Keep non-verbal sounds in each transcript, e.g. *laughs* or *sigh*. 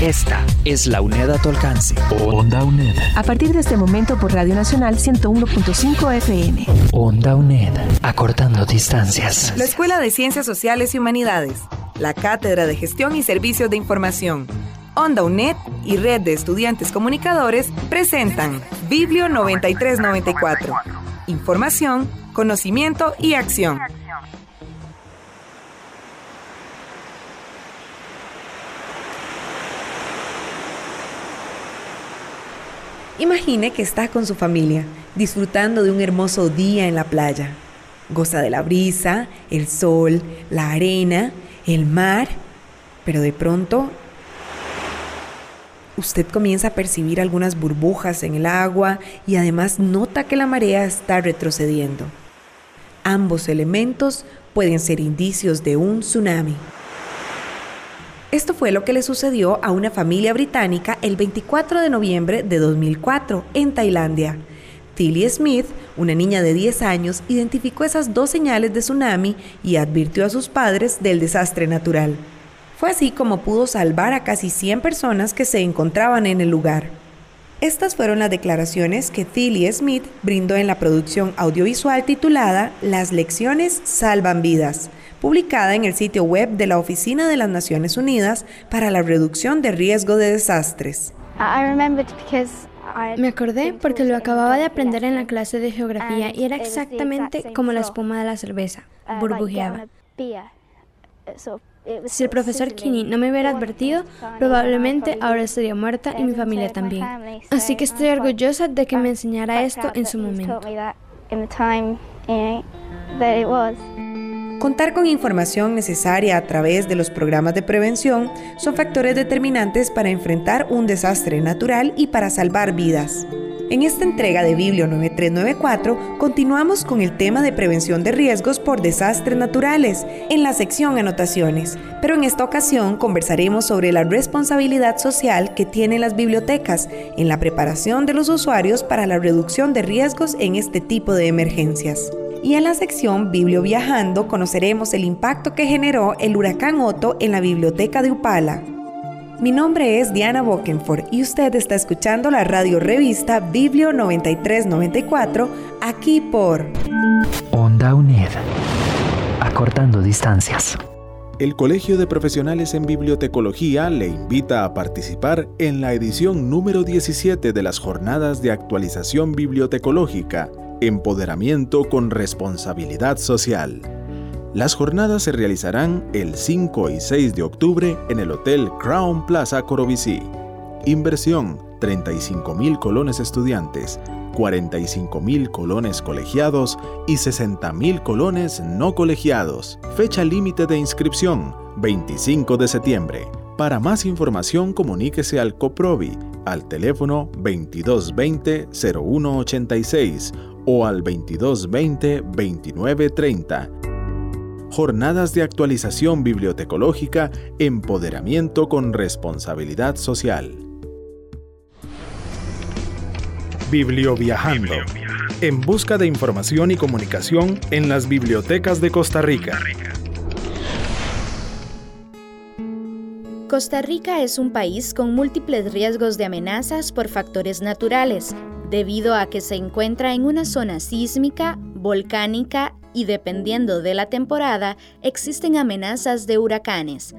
Esta es la UNED a tu alcance. Onda UNED. A partir de este momento por Radio Nacional 101.5 FM. Onda UNED. Acortando distancias. La Escuela de Ciencias Sociales y Humanidades. La Cátedra de Gestión y Servicios de Información. Onda UNED y Red de Estudiantes Comunicadores presentan Biblio 9394. Información, conocimiento y acción. Imagine que está con su familia, disfrutando de un hermoso día en la playa. Goza de la brisa, el sol, la arena, el mar, pero de pronto usted comienza a percibir algunas burbujas en el agua y además nota que la marea está retrocediendo. Ambos elementos pueden ser indicios de un tsunami. Esto fue lo que le sucedió a una familia británica el 24 de noviembre de 2004 en Tailandia. Tilly Smith, una niña de 10 años, identificó esas dos señales de tsunami y advirtió a sus padres del desastre natural. Fue así como pudo salvar a casi 100 personas que se encontraban en el lugar. Estas fueron las declaraciones que Tilly Smith brindó en la producción audiovisual titulada Las lecciones salvan vidas, publicada en el sitio web de la Oficina de las Naciones Unidas para la Reducción de Riesgo de Desastres. Me acordé porque lo acababa de aprender en la clase de geografía y era exactamente como la espuma de la cerveza, burbujeaba. Si el profesor Kinney no me hubiera advertido, probablemente ahora estaría muerta y mi familia también. Así que estoy orgullosa de que me enseñara esto en su momento. Contar con información necesaria a través de los programas de prevención son factores determinantes para enfrentar un desastre natural y para salvar vidas. En esta entrega de Biblio 9394 continuamos con el tema de prevención de riesgos por desastres naturales en la sección Anotaciones, pero en esta ocasión conversaremos sobre la responsabilidad social que tienen las bibliotecas en la preparación de los usuarios para la reducción de riesgos en este tipo de emergencias. Y en la sección Biblio Viajando conoceremos el impacto que generó el huracán Otto en la biblioteca de Upala. Mi nombre es Diana Bokenford y usted está escuchando la radio revista Biblio 9394 aquí por Onda UNED. Acortando distancias. El Colegio de Profesionales en Bibliotecología le invita a participar en la edición número 17 de las Jornadas de Actualización Bibliotecológica, Empoderamiento con Responsabilidad Social las jornadas se realizarán el 5 y 6 de octubre en el Hotel Crown Plaza Corobicí. Inversión 35 mil colones estudiantes, 45 mil colones colegiados y 60 mil colones no colegiados. Fecha límite de inscripción 25 de septiembre. Para más información comuníquese al COPROVI al teléfono 2220-0186 o al 2220-2930 Jornadas de actualización bibliotecológica, empoderamiento con responsabilidad social. Biblioviajando. En busca de información y comunicación en las bibliotecas de Costa Rica. Costa Rica es un país con múltiples riesgos de amenazas por factores naturales, debido a que se encuentra en una zona sísmica, volcánica y dependiendo de la temporada existen amenazas de huracanes.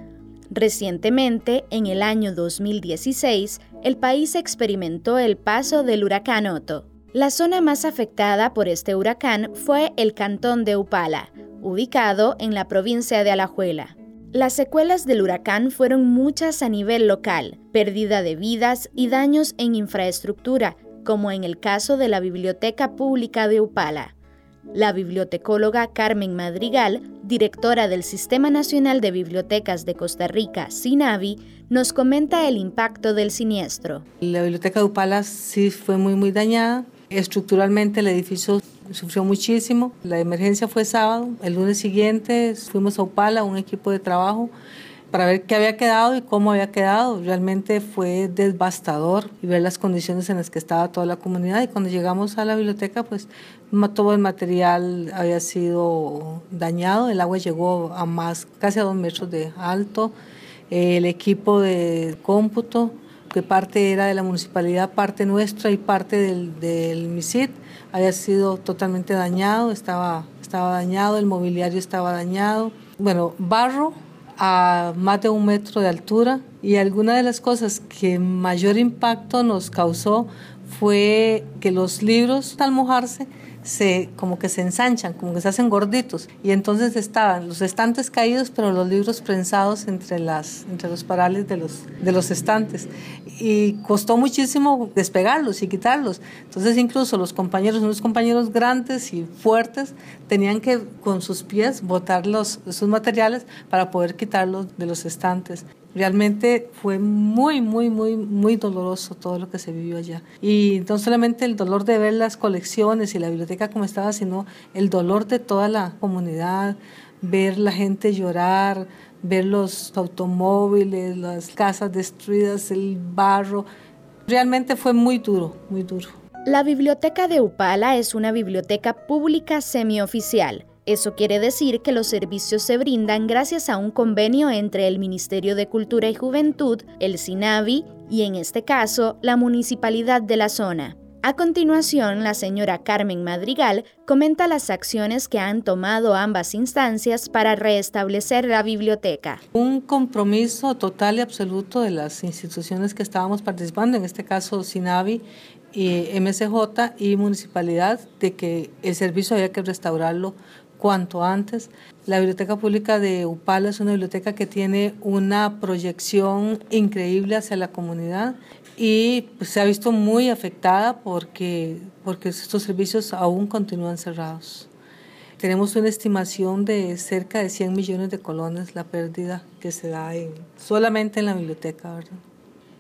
Recientemente, en el año 2016, el país experimentó el paso del huracán Otto. La zona más afectada por este huracán fue el cantón de Upala, ubicado en la provincia de Alajuela. Las secuelas del huracán fueron muchas a nivel local, pérdida de vidas y daños en infraestructura, como en el caso de la Biblioteca Pública de Upala. La bibliotecóloga Carmen Madrigal, directora del Sistema Nacional de Bibliotecas de Costa Rica, SINAVI, nos comenta el impacto del siniestro. La biblioteca de Upala sí fue muy, muy dañada. Estructuralmente el edificio sufrió muchísimo. La emergencia fue sábado. El lunes siguiente fuimos a Upala, un equipo de trabajo, para ver qué había quedado y cómo había quedado. Realmente fue devastador y ver las condiciones en las que estaba toda la comunidad. Y cuando llegamos a la biblioteca, pues todo el material había sido dañado. El agua llegó a más, casi a dos metros de alto. El equipo de cómputo, que parte era de la municipalidad, parte nuestra y parte del, del MISID, había sido totalmente dañado, estaba, estaba dañado, el mobiliario estaba dañado. Bueno, barro a más de un metro de altura y alguna de las cosas que mayor impacto nos causó fue que los libros al mojarse se como que se ensanchan, como que se hacen gorditos y entonces estaban los estantes caídos, pero los libros prensados entre las entre los parales de los de los estantes y costó muchísimo despegarlos y quitarlos. Entonces incluso los compañeros, unos compañeros grandes y fuertes, tenían que con sus pies botar los, sus materiales para poder quitarlos de los estantes. Realmente fue muy, muy, muy, muy doloroso todo lo que se vivió allá. Y no solamente el dolor de ver las colecciones y la biblioteca como estaba, sino el dolor de toda la comunidad, ver la gente llorar, ver los automóviles, las casas destruidas, el barro. Realmente fue muy duro, muy duro. La Biblioteca de Upala es una biblioteca pública semioficial. Eso quiere decir que los servicios se brindan gracias a un convenio entre el Ministerio de Cultura y Juventud, el SINAVI y, en este caso, la Municipalidad de la zona. A continuación, la señora Carmen Madrigal comenta las acciones que han tomado ambas instancias para restablecer la biblioteca. Un compromiso total y absoluto de las instituciones que estábamos participando, en este caso SINAVI, y MSJ y Municipalidad, de que el servicio había que restaurarlo cuanto antes. La Biblioteca Pública de Upala es una biblioteca que tiene una proyección increíble hacia la comunidad y pues, se ha visto muy afectada porque, porque estos servicios aún continúan cerrados. Tenemos una estimación de cerca de 100 millones de colones la pérdida que se da en, solamente en la biblioteca. ¿verdad?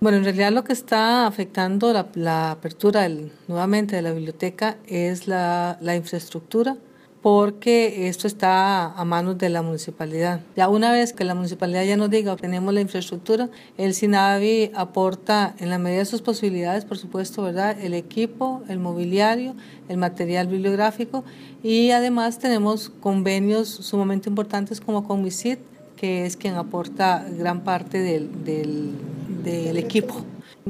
Bueno, en realidad lo que está afectando la, la apertura nuevamente de la biblioteca es la, la infraestructura porque esto está a manos de la municipalidad. Ya una vez que la municipalidad ya nos diga, tenemos la infraestructura, el SINAVI aporta en la medida de sus posibilidades, por supuesto, ¿verdad? el equipo, el mobiliario, el material bibliográfico y además tenemos convenios sumamente importantes como con MISIT, que es quien aporta gran parte del, del, del equipo.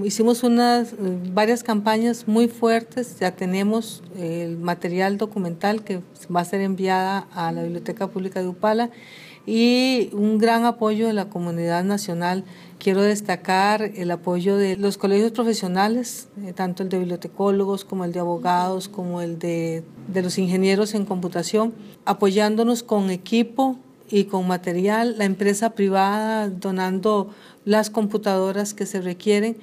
Hicimos unas, varias campañas muy fuertes, ya tenemos el material documental que va a ser enviada a la Biblioteca Pública de Upala y un gran apoyo de la comunidad nacional. Quiero destacar el apoyo de los colegios profesionales, eh, tanto el de bibliotecólogos como el de abogados, como el de, de los ingenieros en computación, apoyándonos con equipo y con material, la empresa privada donando las computadoras que se requieren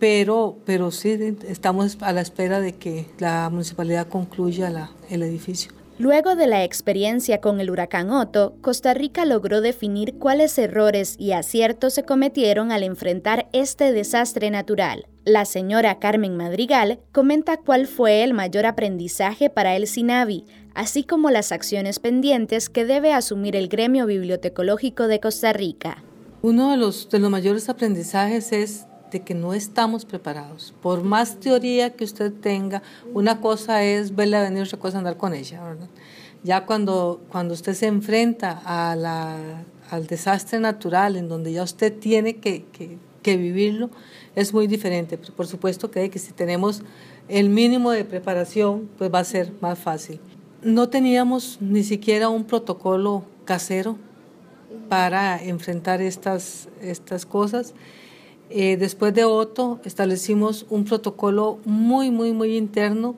pero, pero sí estamos a la espera de que la municipalidad concluya la, el edificio. Luego de la experiencia con el huracán Otto, Costa Rica logró definir cuáles errores y aciertos se cometieron al enfrentar este desastre natural. La señora Carmen Madrigal comenta cuál fue el mayor aprendizaje para el SINAVI, así como las acciones pendientes que debe asumir el gremio bibliotecológico de Costa Rica. Uno de los, de los mayores aprendizajes es de que no estamos preparados. Por más teoría que usted tenga, una cosa es verla venir, otra cosa andar con ella. Ya cuando, cuando usted se enfrenta a la, al desastre natural, en donde ya usted tiene que, que, que vivirlo, es muy diferente. por supuesto que, que si tenemos el mínimo de preparación, pues va a ser más fácil. No teníamos ni siquiera un protocolo casero para enfrentar estas, estas cosas. Eh, después de Otto establecimos un protocolo muy, muy, muy interno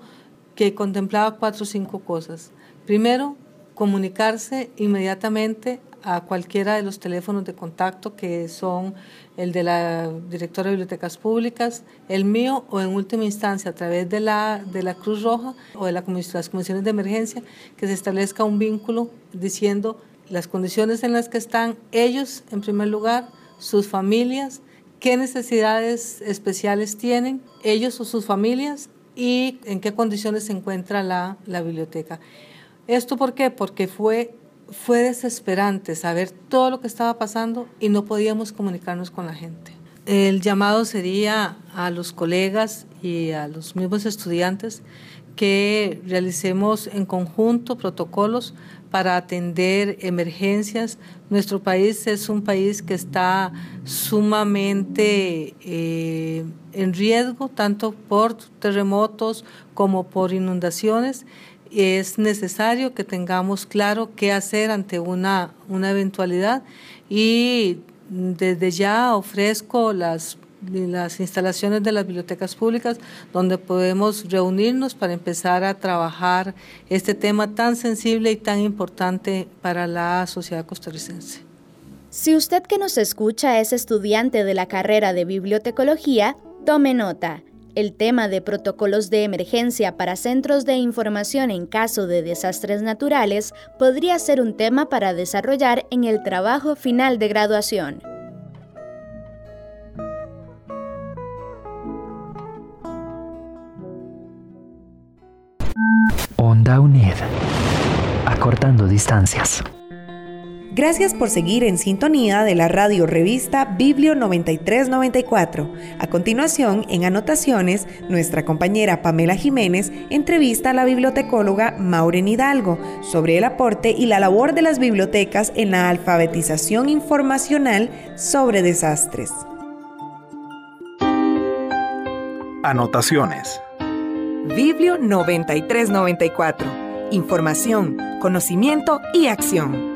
que contemplaba cuatro o cinco cosas. Primero, comunicarse inmediatamente a cualquiera de los teléfonos de contacto que son el de la directora de bibliotecas públicas, el mío o en última instancia a través de la, de la Cruz Roja o de la, las comisiones de emergencia, que se establezca un vínculo diciendo las condiciones en las que están ellos en primer lugar, sus familias, qué necesidades especiales tienen ellos o sus familias y en qué condiciones se encuentra la, biblioteca. ¿Esto por qué? Porque fue, fue desesperante saber todo lo que estaba pasando y no podíamos comunicarnos con la gente. El llamado sería a los colegas y a los mismos estudiantes que realicemos en conjunto protocolos para atender emergencias. Nuestro país es un país que está sumamente eh, en riesgo, tanto por terremotos como por inundaciones. Es necesario que tengamos claro qué hacer ante una, una eventualidad y desde ya ofrezco las las instalaciones de las bibliotecas públicas donde podemos reunirnos para empezar a trabajar este tema tan sensible y tan importante para la sociedad costarricense. Si usted que nos escucha es estudiante de la carrera de bibliotecología, tome nota. El tema de protocolos de emergencia para centros de información en caso de desastres naturales podría ser un tema para desarrollar en el trabajo final de graduación. Onda UNED. Acortando distancias. Gracias por seguir en sintonía de la radio revista Biblio 9394. A continuación, en anotaciones, nuestra compañera Pamela Jiménez entrevista a la bibliotecóloga Maureen Hidalgo sobre el aporte y la labor de las bibliotecas en la alfabetización informacional sobre desastres. Anotaciones. Biblio 9394. Información, conocimiento y acción.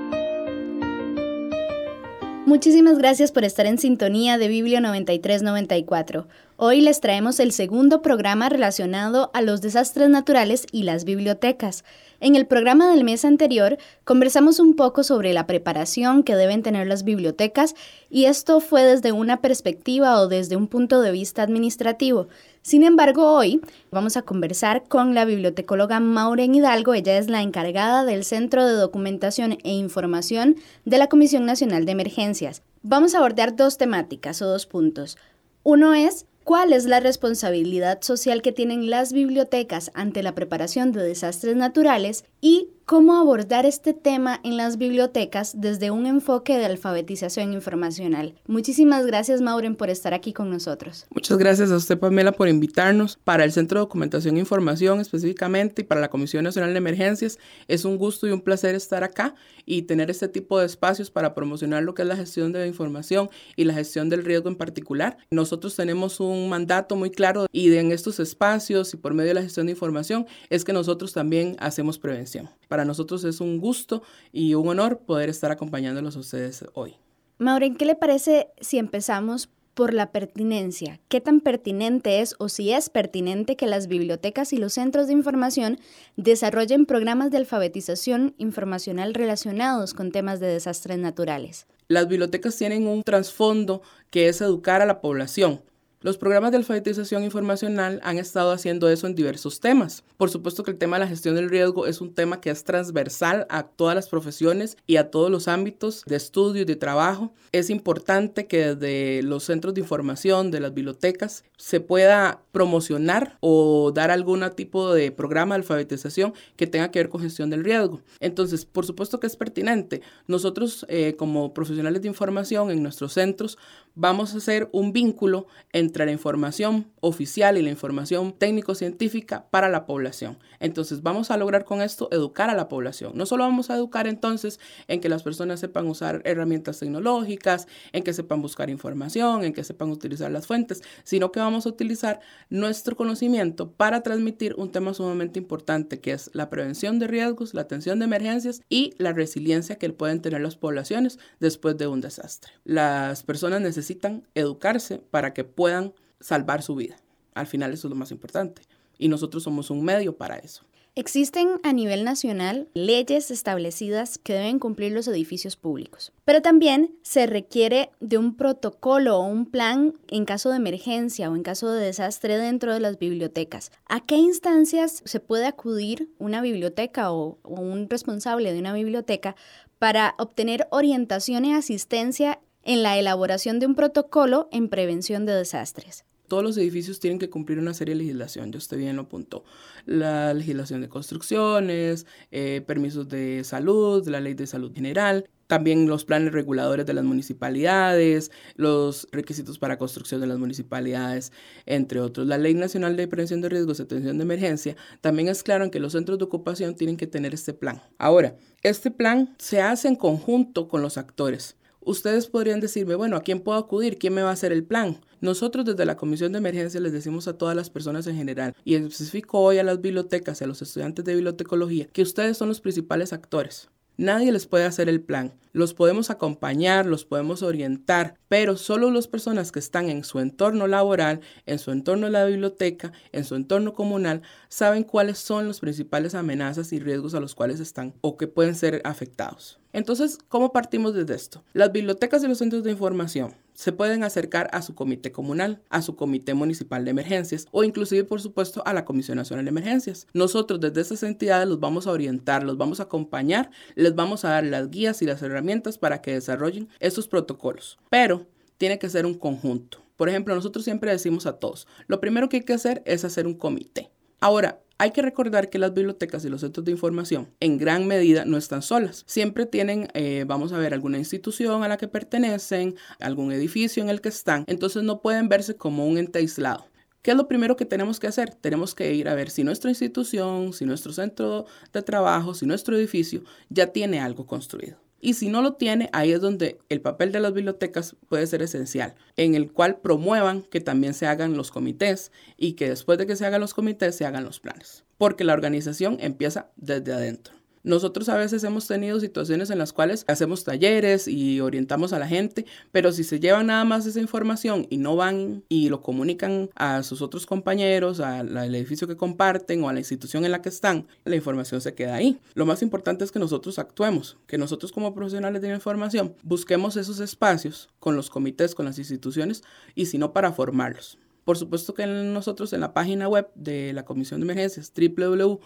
Muchísimas gracias por estar en sintonía de Biblio 9394. Hoy les traemos el segundo programa relacionado a los desastres naturales y las bibliotecas. En el programa del mes anterior conversamos un poco sobre la preparación que deben tener las bibliotecas y esto fue desde una perspectiva o desde un punto de vista administrativo. Sin embargo, hoy vamos a conversar con la bibliotecóloga Maureen Hidalgo. Ella es la encargada del Centro de Documentación e Información de la Comisión Nacional de Emergencias. Vamos a abordar dos temáticas o dos puntos. Uno es cuál es la responsabilidad social que tienen las bibliotecas ante la preparación de desastres naturales y cómo abordar este tema en las bibliotecas desde un enfoque de alfabetización informacional. Muchísimas gracias, Maureen, por estar aquí con nosotros. Muchas gracias a usted, Pamela, por invitarnos para el Centro de Documentación e Información específicamente y para la Comisión Nacional de Emergencias. Es un gusto y un placer estar acá y tener este tipo de espacios para promocionar lo que es la gestión de la información y la gestión del riesgo en particular. Nosotros tenemos un mandato muy claro y en estos espacios y por medio de la gestión de información es que nosotros también hacemos prevención. Para nosotros es un gusto y un honor poder estar acompañándolos a ustedes hoy. Maureen, ¿qué le parece si empezamos por la pertinencia? ¿Qué tan pertinente es o si es pertinente que las bibliotecas y los centros de información desarrollen programas de alfabetización informacional relacionados con temas de desastres naturales? Las bibliotecas tienen un trasfondo que es educar a la población los programas de alfabetización informacional han estado haciendo eso en diversos temas. Por supuesto que el tema de la gestión del riesgo es un tema que es transversal a todas las profesiones y a todos los ámbitos de estudio y de trabajo. Es importante que desde los centros de información, de las bibliotecas, se pueda promocionar o dar algún tipo de programa de alfabetización que tenga que ver con gestión del riesgo. Entonces, por supuesto que es pertinente. Nosotros, eh, como profesionales de información en nuestros centros, vamos a hacer un vínculo entre la información oficial y la información técnico-científica para la población. Entonces vamos a lograr con esto educar a la población. No solo vamos a educar entonces en que las personas sepan usar herramientas tecnológicas, en que sepan buscar información, en que sepan utilizar las fuentes, sino que vamos a utilizar nuestro conocimiento para transmitir un tema sumamente importante que es la prevención de riesgos, la atención de emergencias y la resiliencia que pueden tener las poblaciones después de un desastre. Las personas necesitan educarse para que puedan salvar su vida. Al final eso es lo más importante. Y nosotros somos un medio para eso. Existen a nivel nacional leyes establecidas que deben cumplir los edificios públicos, pero también se requiere de un protocolo o un plan en caso de emergencia o en caso de desastre dentro de las bibliotecas. ¿A qué instancias se puede acudir una biblioteca o, o un responsable de una biblioteca para obtener orientación y asistencia en la elaboración de un protocolo en prevención de desastres? todos los edificios tienen que cumplir una serie de legislación, yo usted bien lo apuntó. La legislación de construcciones, eh, permisos de salud, la ley de salud general, también los planes reguladores de las municipalidades, los requisitos para construcción de las municipalidades, entre otros. La Ley Nacional de Prevención de Riesgos y Atención de Emergencia también es claro en que los centros de ocupación tienen que tener este plan. Ahora, este plan se hace en conjunto con los actores. Ustedes podrían decirme, bueno, ¿a quién puedo acudir? ¿Quién me va a hacer el plan? Nosotros desde la Comisión de Emergencia les decimos a todas las personas en general, y específico hoy a las bibliotecas y a los estudiantes de bibliotecología, que ustedes son los principales actores. Nadie les puede hacer el plan. Los podemos acompañar, los podemos orientar, pero solo las personas que están en su entorno laboral, en su entorno de la biblioteca, en su entorno comunal, saben cuáles son las principales amenazas y riesgos a los cuales están o que pueden ser afectados. Entonces, ¿cómo partimos desde esto? Las bibliotecas y los centros de información se pueden acercar a su comité comunal, a su comité municipal de emergencias o inclusive, por supuesto, a la Comisión Nacional de Emergencias. Nosotros desde esas entidades los vamos a orientar, los vamos a acompañar, les vamos a dar las guías y las herramientas para que desarrollen esos protocolos. Pero tiene que ser un conjunto. Por ejemplo, nosotros siempre decimos a todos, lo primero que hay que hacer es hacer un comité. Ahora, hay que recordar que las bibliotecas y los centros de información en gran medida no están solas. Siempre tienen, eh, vamos a ver, alguna institución a la que pertenecen, algún edificio en el que están. Entonces no pueden verse como un ente aislado. ¿Qué es lo primero que tenemos que hacer? Tenemos que ir a ver si nuestra institución, si nuestro centro de trabajo, si nuestro edificio ya tiene algo construido. Y si no lo tiene, ahí es donde el papel de las bibliotecas puede ser esencial, en el cual promuevan que también se hagan los comités y que después de que se hagan los comités se hagan los planes, porque la organización empieza desde adentro. Nosotros a veces hemos tenido situaciones en las cuales hacemos talleres y orientamos a la gente, pero si se llevan nada más esa información y no van y lo comunican a sus otros compañeros, al edificio que comparten o a la institución en la que están, la información se queda ahí. Lo más importante es que nosotros actuemos, que nosotros como profesionales de la información busquemos esos espacios con los comités, con las instituciones y si no para formarlos. Por supuesto que nosotros en la página web de la Comisión de Emergencias, www.cne.go.cr,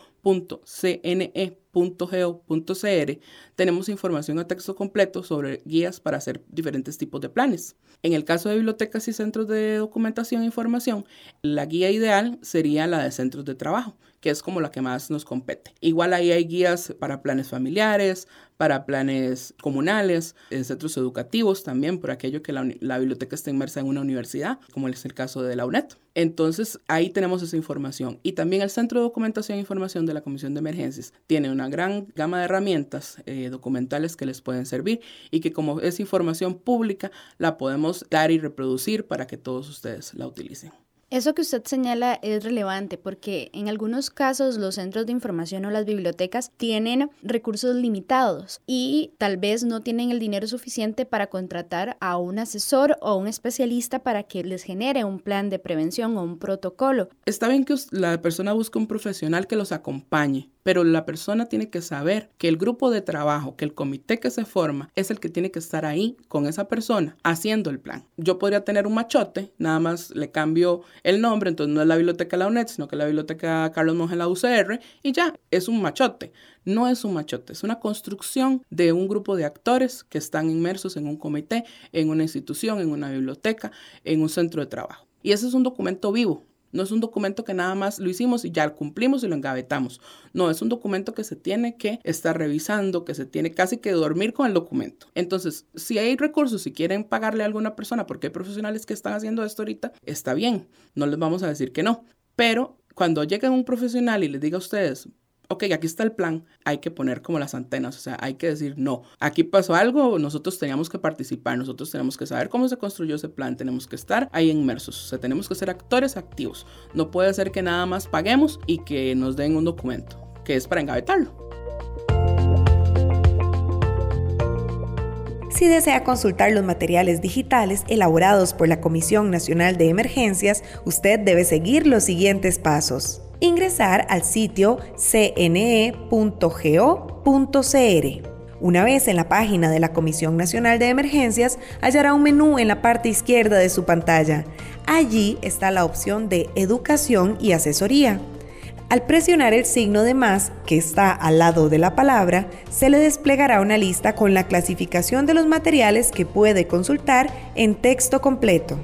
tenemos información a texto completo sobre guías para hacer diferentes tipos de planes. En el caso de bibliotecas y centros de documentación e información, la guía ideal sería la de centros de trabajo que es como la que más nos compete. Igual ahí hay guías para planes familiares, para planes comunales, en centros educativos también, por aquello que la, la, biblioteca está inmersa en una universidad, como es el caso de la UNED. Entonces ahí tenemos esa información. Y también el Centro de Documentación e Información de la Comisión de Emergencias tiene una gran gama de herramientas eh, documentales que les pueden servir y que como es información pública, la podemos dar y reproducir para que todos ustedes la utilicen. Eso que usted señala es relevante porque en algunos casos los centros de información o las bibliotecas tienen recursos limitados y tal vez no tienen el dinero suficiente para contratar a un asesor o un especialista para que les genere un plan de prevención o un protocolo. Está bien que la persona busque un profesional que los acompañe, pero la persona tiene que saber que el grupo de trabajo, que el comité que se forma, es el que tiene que estar ahí con esa persona haciendo el plan. Yo podría tener un machote, nada más le cambio el nombre, entonces no es la biblioteca la UNED, sino que es la biblioteca Carlos Monge la UCR, y ya, es un machote. No es un machote, es una construcción de un grupo de actores que están inmersos en un comité, en una institución, en una biblioteca, en un centro de trabajo. Y ese es un documento vivo, no es un documento que nada más lo hicimos y ya lo cumplimos y lo engavetamos. No, es un documento que se tiene que estar revisando, que se tiene casi que dormir con el documento. Entonces, si hay recursos, si quieren pagarle a alguna persona, porque hay profesionales que están haciendo esto ahorita, está bien, no les vamos a decir que no. Pero cuando llegue un profesional y les diga a ustedes, ok, aquí está el plan, hay que poner como las antenas, o sea, hay que decir, no, aquí pasó algo, nosotros teníamos que participar, nosotros tenemos que saber cómo se construyó ese plan, tenemos que estar ahí inmersos, o sea, tenemos que ser actores activos. No puede ser que nada más paguemos y que nos den un documento, que es para engavetarlo. Si desea consultar los materiales digitales elaborados por la Comisión Nacional de Emergencias, usted debe seguir los siguientes pasos ingresar al sitio cne.go.cr. Una vez en la página de la Comisión Nacional de Emergencias, hallará un menú en la parte izquierda de su pantalla. Allí está la opción de Educación y Asesoría. Al presionar el signo de más que está al lado de la palabra, se le desplegará una lista con la clasificación de los materiales que puede consultar en texto completo.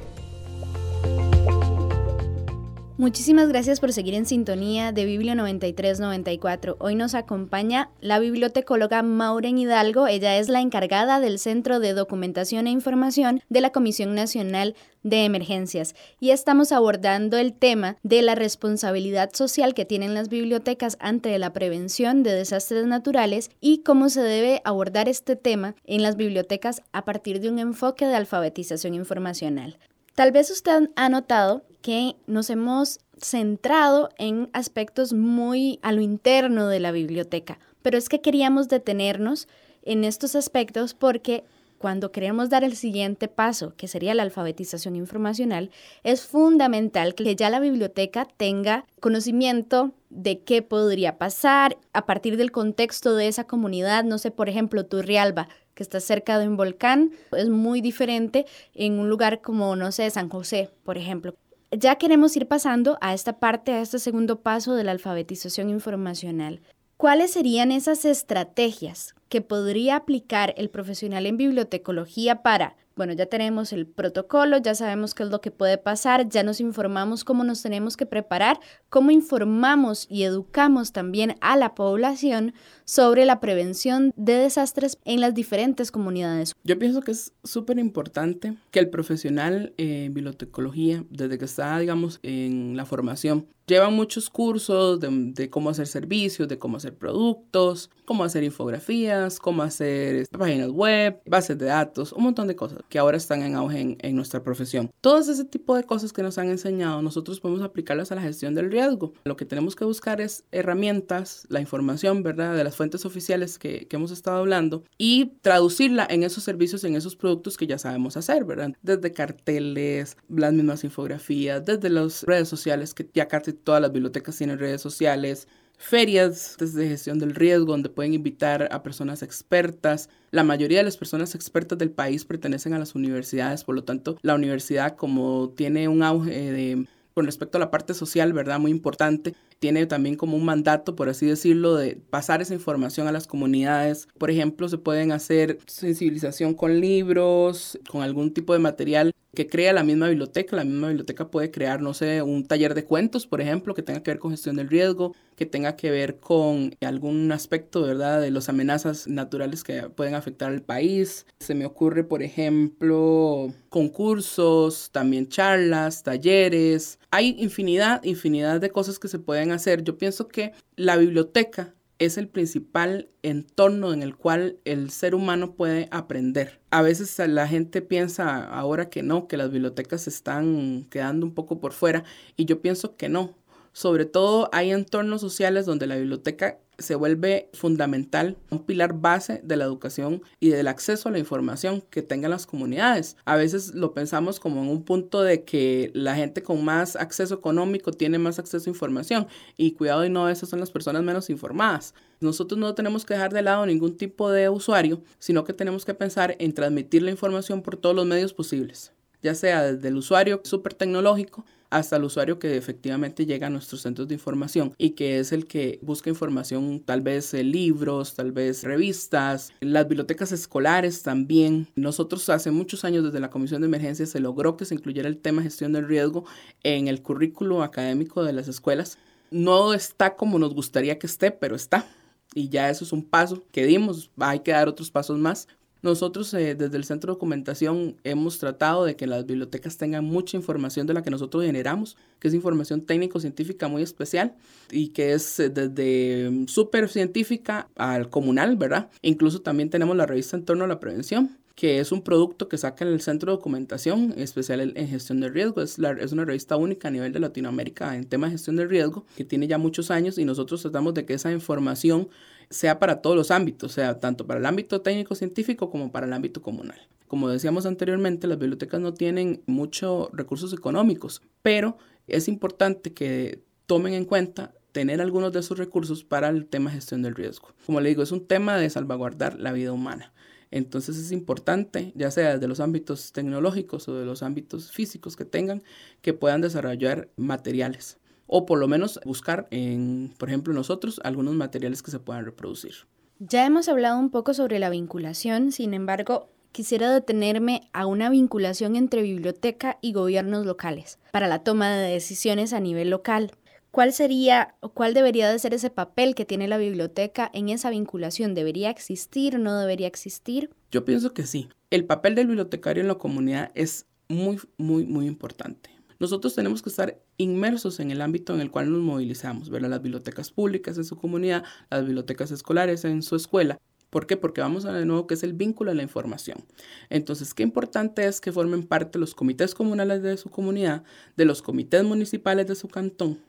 Muchísimas gracias por seguir en sintonía de Biblio 9394. Hoy nos acompaña la bibliotecóloga Maureen Hidalgo. Ella es la encargada del Centro de Documentación e Información de la Comisión Nacional de Emergencias y estamos abordando el tema de la responsabilidad social que tienen las bibliotecas ante la prevención de desastres naturales y cómo se debe abordar este tema en las bibliotecas a partir de un enfoque de alfabetización informacional. Tal vez usted ha notado que nos hemos centrado en aspectos muy a lo interno de la biblioteca, pero es que queríamos detenernos en estos aspectos porque cuando queremos dar el siguiente paso, que sería la alfabetización informacional, es fundamental que ya la biblioteca tenga conocimiento de qué podría pasar a partir del contexto de esa comunidad. No sé, por ejemplo, Turrialba, que está cerca de un volcán, es muy diferente en un lugar como, no sé, San José, por ejemplo ya queremos ir pasando a esta parte, a este segundo paso de la alfabetización informacional. ¿Cuáles serían esas estrategias que podría aplicar el profesional en bibliotecología para bueno, ya tenemos el protocolo, ya sabemos qué es lo que puede pasar, ya nos informamos cómo nos tenemos que preparar, cómo informamos y educamos también a la población sobre la prevención de desastres en las diferentes comunidades. Yo pienso que es súper importante que el profesional en bibliotecología, desde que está, digamos, en la formación, lleva muchos cursos de, de, cómo hacer servicios, de cómo hacer productos, cómo hacer infografías, cómo hacer páginas web, bases de datos, un montón de cosas que ahora están en auge en, nuestra profesión. Todos ese tipo de cosas que nos han enseñado, nosotros podemos aplicarlas a la gestión del riesgo. Lo que tenemos que buscar es herramientas, la información, ¿verdad?, de las fuentes oficiales que, que hemos estado hablando y traducirla en esos servicios, en esos productos que ya sabemos hacer, ¿verdad? Desde carteles, las mismas infografías, desde las redes sociales, que ya casi todas las bibliotecas tienen redes sociales, ferias de gestión del riesgo donde pueden invitar a personas expertas. La mayoría de las personas expertas del país pertenecen a las universidades, por lo tanto, la universidad como tiene un auge de con respecto a la parte social, ¿verdad? Muy importante. Tiene también como un mandato, por así decirlo, de pasar esa información a las comunidades. Por ejemplo, se pueden hacer sensibilización con libros, con algún tipo de material que crea la misma biblioteca. La misma biblioteca puede crear, no sé, un taller de cuentos, por ejemplo, que tenga que ver con gestión del riesgo, que tenga que ver con algún aspecto, ¿verdad?, de las amenazas naturales que pueden afectar al país. Se me ocurre, por ejemplo, concursos, también charlas, talleres. Hay infinidad, infinidad de cosas que se pueden hacer. Yo pienso que la biblioteca es el principal entorno en el cual el ser humano puede aprender. A veces la gente piensa ahora que no, que las bibliotecas están quedando un poco por fuera y yo pienso que no. Sobre todo hay entornos sociales donde la biblioteca se vuelve fundamental, un pilar base de la educación y del acceso a la información que tengan las comunidades. A veces lo pensamos como en un punto de que la gente con más acceso económico tiene más acceso a información y cuidado y no, esas son las personas menos informadas. Nosotros no tenemos que dejar de lado ningún tipo de usuario, sino que tenemos que pensar en transmitir la información por todos los medios posibles ya sea desde el usuario súper tecnológico hasta el usuario que efectivamente llega a nuestros centros de información y que es el que busca información, tal vez eh, libros, tal vez revistas, las bibliotecas escolares también. Nosotros hace muchos años desde la Comisión de Emergencia se logró que se incluyera el tema gestión del riesgo en el currículo académico de las escuelas. No está como nos gustaría que esté, pero está. Y ya eso es un paso que dimos. Hay que dar otros pasos más nosotros eh, desde el Centro de Documentación hemos tratado de que las bibliotecas tengan mucha información de la que nosotros generamos, que es información técnico-científica muy especial y que es eh, desde mm, súper científica al comunal, ¿verdad? Incluso también tenemos la revista en torno a la prevención que es un producto que saca el Centro de Documentación Especial en Gestión de Riesgo. Es, la, es una revista única a nivel de Latinoamérica en tema de gestión de riesgo, que tiene ya muchos años y nosotros tratamos de que esa información sea para todos los ámbitos, sea tanto para el ámbito técnico-científico como para el ámbito comunal. Como decíamos anteriormente, las bibliotecas no tienen muchos recursos económicos, pero es importante que tomen en cuenta tener algunos de esos recursos para el tema gestión del riesgo. Como le digo, es un tema de salvaguardar la vida humana. Entonces es importante, ya sea desde los ámbitos tecnológicos o de los ámbitos físicos que tengan, que puedan desarrollar materiales o por lo menos buscar en, por ejemplo, nosotros algunos materiales que se puedan reproducir. Ya hemos hablado un poco sobre la vinculación, sin embargo, quisiera detenerme a una vinculación entre biblioteca y gobiernos locales para la toma de decisiones a nivel local. ¿Cuál sería o cuál debería de ser ese papel que tiene la biblioteca en esa vinculación? ¿Debería existir o no debería existir? Yo pienso que sí. El papel del bibliotecario en la comunidad es muy, muy, muy importante. Nosotros tenemos que estar inmersos en el ámbito en el cual nos movilizamos, ver las bibliotecas públicas en su comunidad, las bibliotecas escolares en su escuela. ¿Por qué? Porque vamos a de nuevo que es el vínculo de la información. Entonces, qué importante es que formen parte los comités comunales de su comunidad, de los comités municipales de su cantón,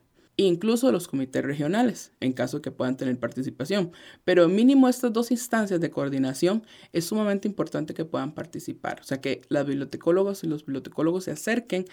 incluso los comités regionales, en caso que puedan tener participación. Pero mínimo estas dos instancias de coordinación es sumamente importante que puedan participar. O sea, que las bibliotecólogos y los bibliotecólogos se acerquen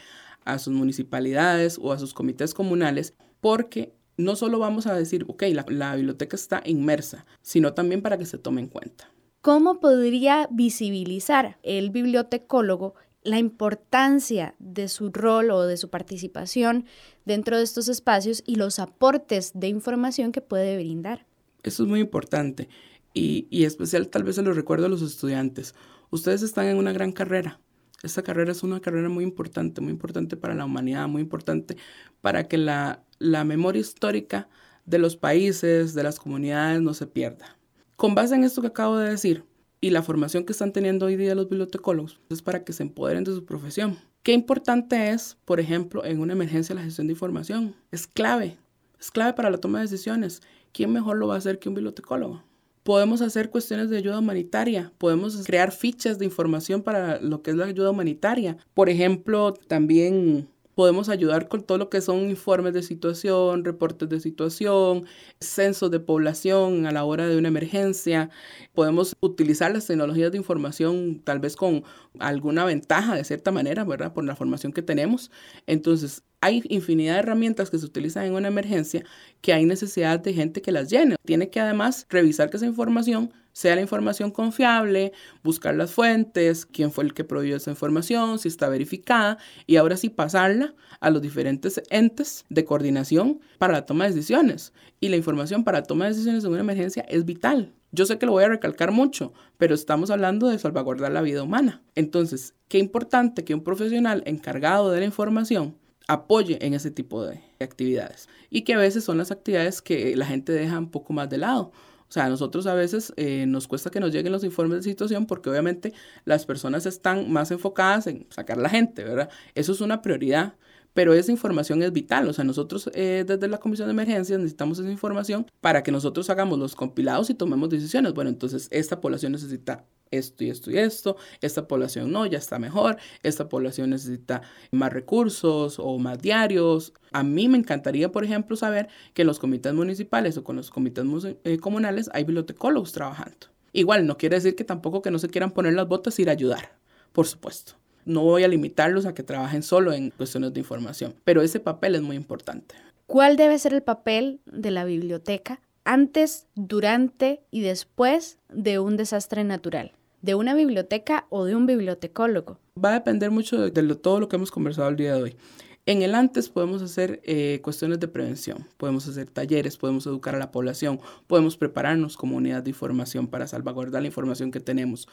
a sus municipalidades o a sus comités comunales, porque no solo vamos a decir, ok, la, la biblioteca está inmersa, sino también para que se tome en cuenta. ¿Cómo podría visibilizar el bibliotecólogo la importancia de su rol o de su participación dentro de estos espacios y los aportes de información que puede brindar. Eso es muy importante y, y especial tal vez se lo recuerdo a los estudiantes. Ustedes están en una gran carrera. Esta carrera es una carrera muy importante, muy importante para la humanidad, muy importante para que la, la memoria histórica de los países, de las comunidades no se pierda. Con base en esto que acabo de decir, y la formación que están teniendo hoy día los bibliotecólogos es para que se empoderen de su profesión. Qué importante es, por ejemplo, en una emergencia la gestión de información. Es clave, es clave para la toma de decisiones. ¿Quién mejor lo va a hacer que un bibliotecólogo? Podemos hacer cuestiones de ayuda humanitaria, podemos crear fichas de información para lo que es la ayuda humanitaria. Por ejemplo, también Podemos ayudar con todo lo que son informes de situación, reportes de situación, censos de población a la hora de una emergencia. Podemos utilizar las tecnologías de información tal vez con alguna ventaja de cierta manera, ¿verdad? Por la formación que tenemos. Entonces, hay infinidad de herramientas que se utilizan en una emergencia que hay necesidad de gente que las llene. Tiene que además revisar que esa información sea la información confiable, buscar las fuentes, quién fue el que proveyó esa información, si está verificada y ahora sí pasarla a los diferentes entes de coordinación para la toma de decisiones. Y la información para la toma de decisiones en una emergencia es vital. Yo sé que lo voy a recalcar mucho, pero estamos hablando de salvaguardar la vida humana. Entonces, qué importante que un profesional encargado de la información apoye en ese tipo de actividades y que a veces son las actividades que la gente deja un poco más de lado sea, a nosotros a veces eh, nos cuesta que nos lleguen los informes de situación porque obviamente las personas están más enfocadas en sacar a la gente, ¿verdad? Eso es una prioridad, pero esa información es vital. O sea, nosotros eh, desde la Comisión de Emergencias necesitamos esa información para que nosotros hagamos los compilados y tomemos decisiones. Bueno, entonces esta población necesita esto y esto y esto, esta población no, ya está mejor, esta población necesita más recursos o más diarios. A mí me encantaría, por ejemplo, saber que en los comités municipales o con los comités eh, comunales hay bibliotecólogos trabajando. Igual, no quiere decir que tampoco que no se quieran poner las botas y ir a ayudar, por supuesto. No voy a limitarlos a que trabajen solo en cuestiones de información, pero ese papel es muy importante. ¿Cuál debe ser el papel de la biblioteca antes, durante y después de un desastre natural? ¿De una biblioteca o de un bibliotecólogo? Va a depender mucho de, todo lo que hemos conversado el día de hoy. En el antes podemos hacer eh, cuestiones de prevención, podemos hacer talleres, podemos educar a la población, podemos prepararnos como unidad de información para salvaguardar la información que tenemos,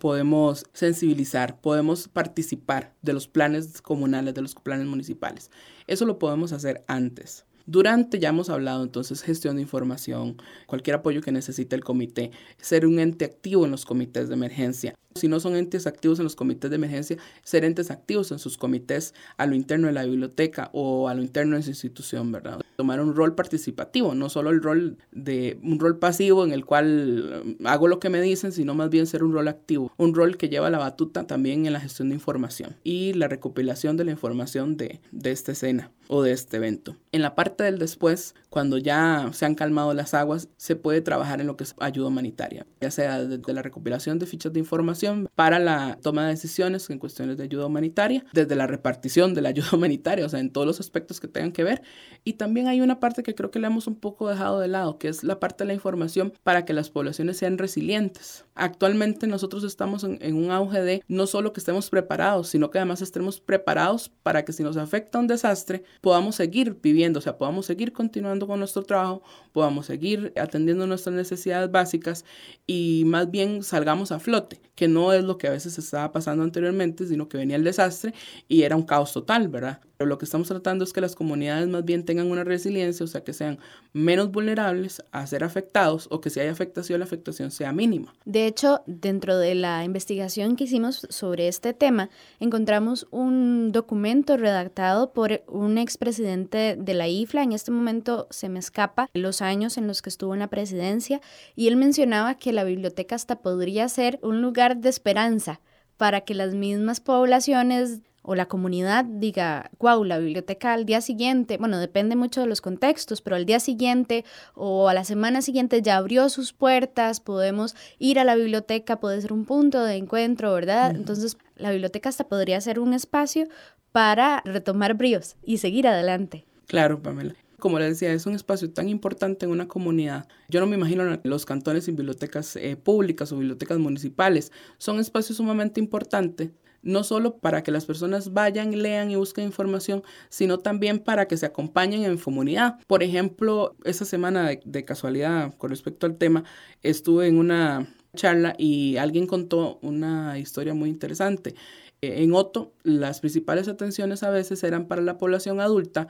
podemos sensibilizar, podemos participar de los planes comunales, de los planes municipales. Eso lo podemos hacer antes. Durante, ya hemos hablado entonces, gestión de información, cualquier apoyo que necesite el comité, ser un ente activo en los comités de emergencia. Si no son entes activos en los comités de emergencia, ser entes activos en sus comités a lo interno de la biblioteca o a lo interno de su institución, ¿verdad? Tomar un rol participativo, no solo el rol de un rol pasivo en el cual um, hago lo que me dicen, sino más bien ser un rol activo, un rol que lleva la batuta también en la gestión de información y la recopilación de la información de, de esta escena o de este evento. En la parte del después, cuando ya se han calmado las aguas, se puede trabajar en lo que es ayuda humanitaria, ya sea desde la recopilación de fichas de información para la toma de decisiones en cuestiones de ayuda humanitaria, desde la repartición de la ayuda *laughs* humanitaria, o sea, en todos los aspectos que tengan que ver. Y también hay una parte que creo que le hemos un poco dejado de lado, que es la parte de la información para que las poblaciones sean resilientes. Actualmente nosotros estamos en, en un auge de no solo que estemos preparados, sino que además estemos preparados para que si nos afecta un desastre, podamos seguir viviendo, o sea, podamos seguir continuando con nuestro trabajo, podamos seguir atendiendo nuestras necesidades básicas y más bien salgamos a flote, que no es lo que a veces estaba pasando anteriormente, sino que venía el desastre y era un caos total, ¿verdad? Pero lo que estamos tratando es que las comunidades más bien tengan una resiliencia, o sea, que sean menos vulnerables a ser afectados o que si hay afectación, la afectación sea mínima. De hecho, dentro de la investigación que hicimos sobre este tema, encontramos un documento redactado por un expresidente de la IFLA. En este momento se me escapa los años en los que estuvo en la presidencia y él mencionaba que la biblioteca hasta podría ser un lugar de esperanza para que las mismas poblaciones o la comunidad diga, wow, la biblioteca al día siguiente, bueno, depende mucho de los contextos, pero al día siguiente o a la semana siguiente ya abrió sus puertas, podemos ir a la biblioteca, puede ser un punto de encuentro, ¿verdad? Entonces, la biblioteca hasta podría ser un espacio para retomar bríos y seguir adelante. Claro, Pamela. Como le decía, es un espacio tan importante en una comunidad. Yo no me imagino los cantones sin bibliotecas eh, públicas o bibliotecas municipales. Son espacios sumamente importantes no solo para que las personas vayan, lean y busquen información, sino también para que se acompañen en comunidad. Por ejemplo, esta semana de, casualidad con respecto al tema, estuve en una charla y alguien contó una historia muy interesante. Eh, en Otto, las principales atenciones a veces eran para la población adulta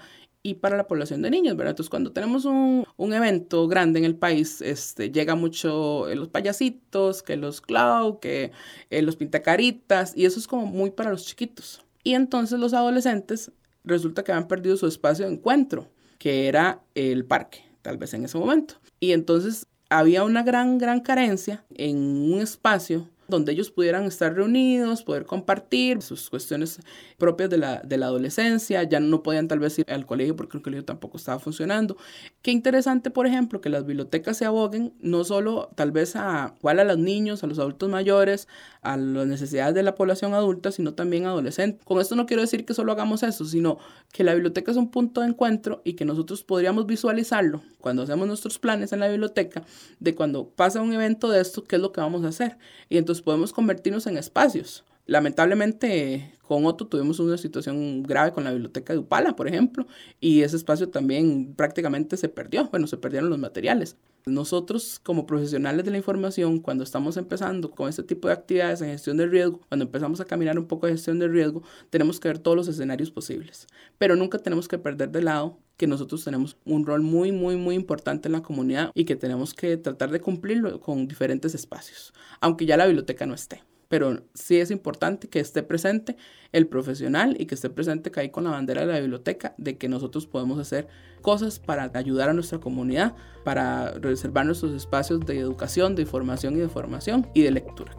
y para la población de niños, ¿verdad? Entonces, cuando tenemos un, evento grande en el país, este, llega mucho eh, los payasitos, que los clown, que eh, los pintacaritas, y eso es como muy para los chiquitos. Y entonces los adolescentes resulta que han perdido su espacio de encuentro, que era el parque, tal vez en ese momento. Y entonces había una gran, gran carencia en un espacio donde ellos pudieran estar reunidos, poder compartir sus cuestiones propias de la, de la adolescencia, ya no podían tal vez ir al colegio porque el colegio tampoco estaba funcionando. Qué interesante, por ejemplo, que las bibliotecas se aboguen no solo tal vez a igual a los niños, a los adultos mayores, a las necesidades de la población adulta, sino también adolescentes. Con esto no quiero decir que solo hagamos eso, sino que la biblioteca es un punto de encuentro y que nosotros podríamos visualizarlo cuando hacemos nuestros planes en la biblioteca de cuando pasa un evento de esto, qué es lo que vamos a hacer. Y entonces podemos convertirnos en espacios. Lamentablemente, con Otto tuvimos una situación grave con la biblioteca de Upala, por ejemplo, y ese espacio también prácticamente se perdió. Bueno, se perdieron los materiales. Nosotros, como profesionales de la información, cuando estamos empezando con este tipo de actividades en gestión de riesgo, cuando empezamos a caminar un poco de gestión de riesgo, tenemos que ver todos los escenarios posibles. Pero nunca tenemos que perder de lado que nosotros tenemos un rol muy, muy, muy importante en la comunidad y que tenemos que tratar de cumplirlo con diferentes espacios, aunque ya la biblioteca no esté pero sí es importante que esté presente el profesional y que esté presente que ahí con la bandera de la biblioteca de que nosotros podemos hacer cosas para ayudar a nuestra comunidad, para reservar nuestros espacios de educación, de información y de formación y de lectura.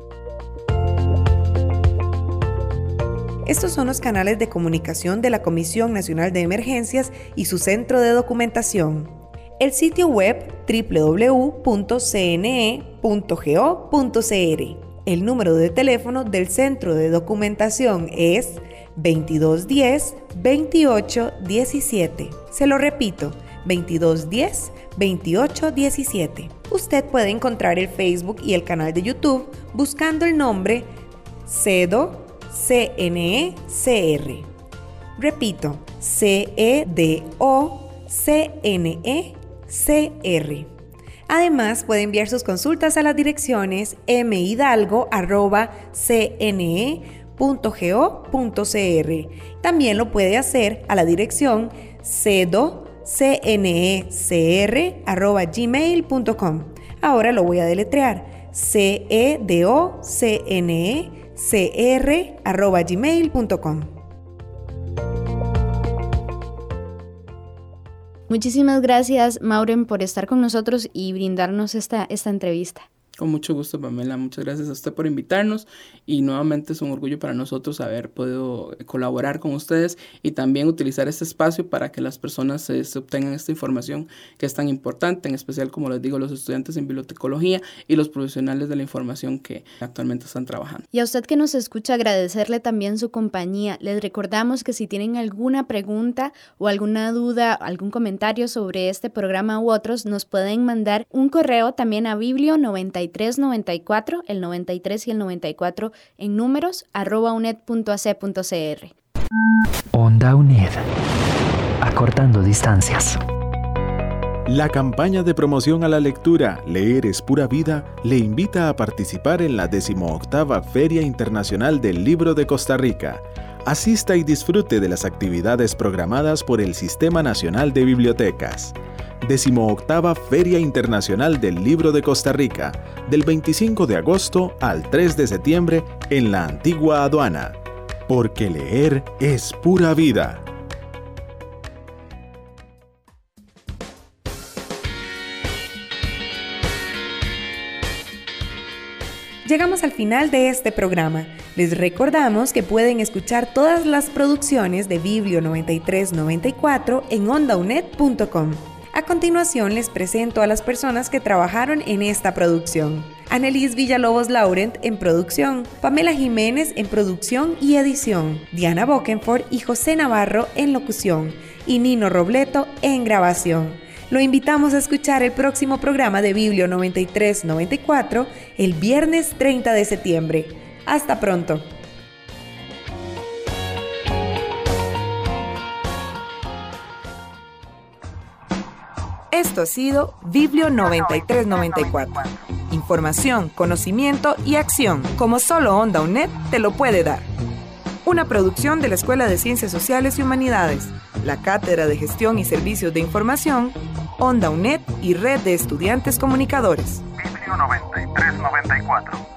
Estos son los canales de comunicación de la Comisión Nacional de Emergencias y su centro de documentación. El sitio web www.cne.go.cr el número de teléfono del Centro de Documentación es 2210-2817. Se lo repito, 2210-2817. Usted puede encontrar el Facebook y el canal de YouTube buscando el nombre CEDO CNECR. Repito, C-E-D-O C-N-E-C-R. Además, puede enviar sus consultas a las direcciones mhidalgo.cne.go.cr. También lo puede hacer a la dirección cedocnecr.gmail.com. Ahora lo voy a deletrear. c Muchísimas gracias, Mauren, por estar con nosotros y brindarnos esta, esta entrevista. Con mucho gusto, Pamela. Muchas gracias a usted por invitarnos y nuevamente es un orgullo para nosotros haber podido colaborar con ustedes y también utilizar este espacio para que las personas obtengan esta información que es tan importante, en especial, como les digo, los estudiantes en bibliotecología y los profesionales de la información que actualmente están trabajando. Y a usted que nos escucha, agradecerle también su compañía. Les recordamos que si tienen alguna pregunta o alguna duda, algún comentario sobre este programa u otros, nos pueden mandar un correo también a biblio90 9394, el 93 y el 94 en números arroba uned.ac.cr. Onda UNED. Acortando distancias. La campaña de promoción a la lectura Leer es pura vida le invita a participar en la 18 Feria Internacional del Libro de Costa Rica. Asista y disfrute de las actividades programadas por el Sistema Nacional de Bibliotecas. 18 Feria Internacional del Libro de Costa Rica, del 25 de agosto al 3 de septiembre en la antigua aduana. Porque leer es pura vida. Llegamos al final de este programa. Les recordamos que pueden escuchar todas las producciones de Biblio 9394 en ondaunet.com. A continuación les presento a las personas que trabajaron en esta producción. Annelies Villalobos Laurent en producción, Pamela Jiménez en producción y edición, Diana Bokenford y José Navarro en locución y Nino Robleto en grabación. Lo invitamos a escuchar el próximo programa de Biblio 93-94 el viernes 30 de septiembre. Hasta pronto. Esto ha sido Biblio 9394. Información, conocimiento y acción, como solo Onda UNED te lo puede dar. Una producción de la Escuela de Ciencias Sociales y Humanidades la Cátedra de Gestión y Servicios de Información, Onda UNED y Red de Estudiantes Comunicadores. Biblio 9394.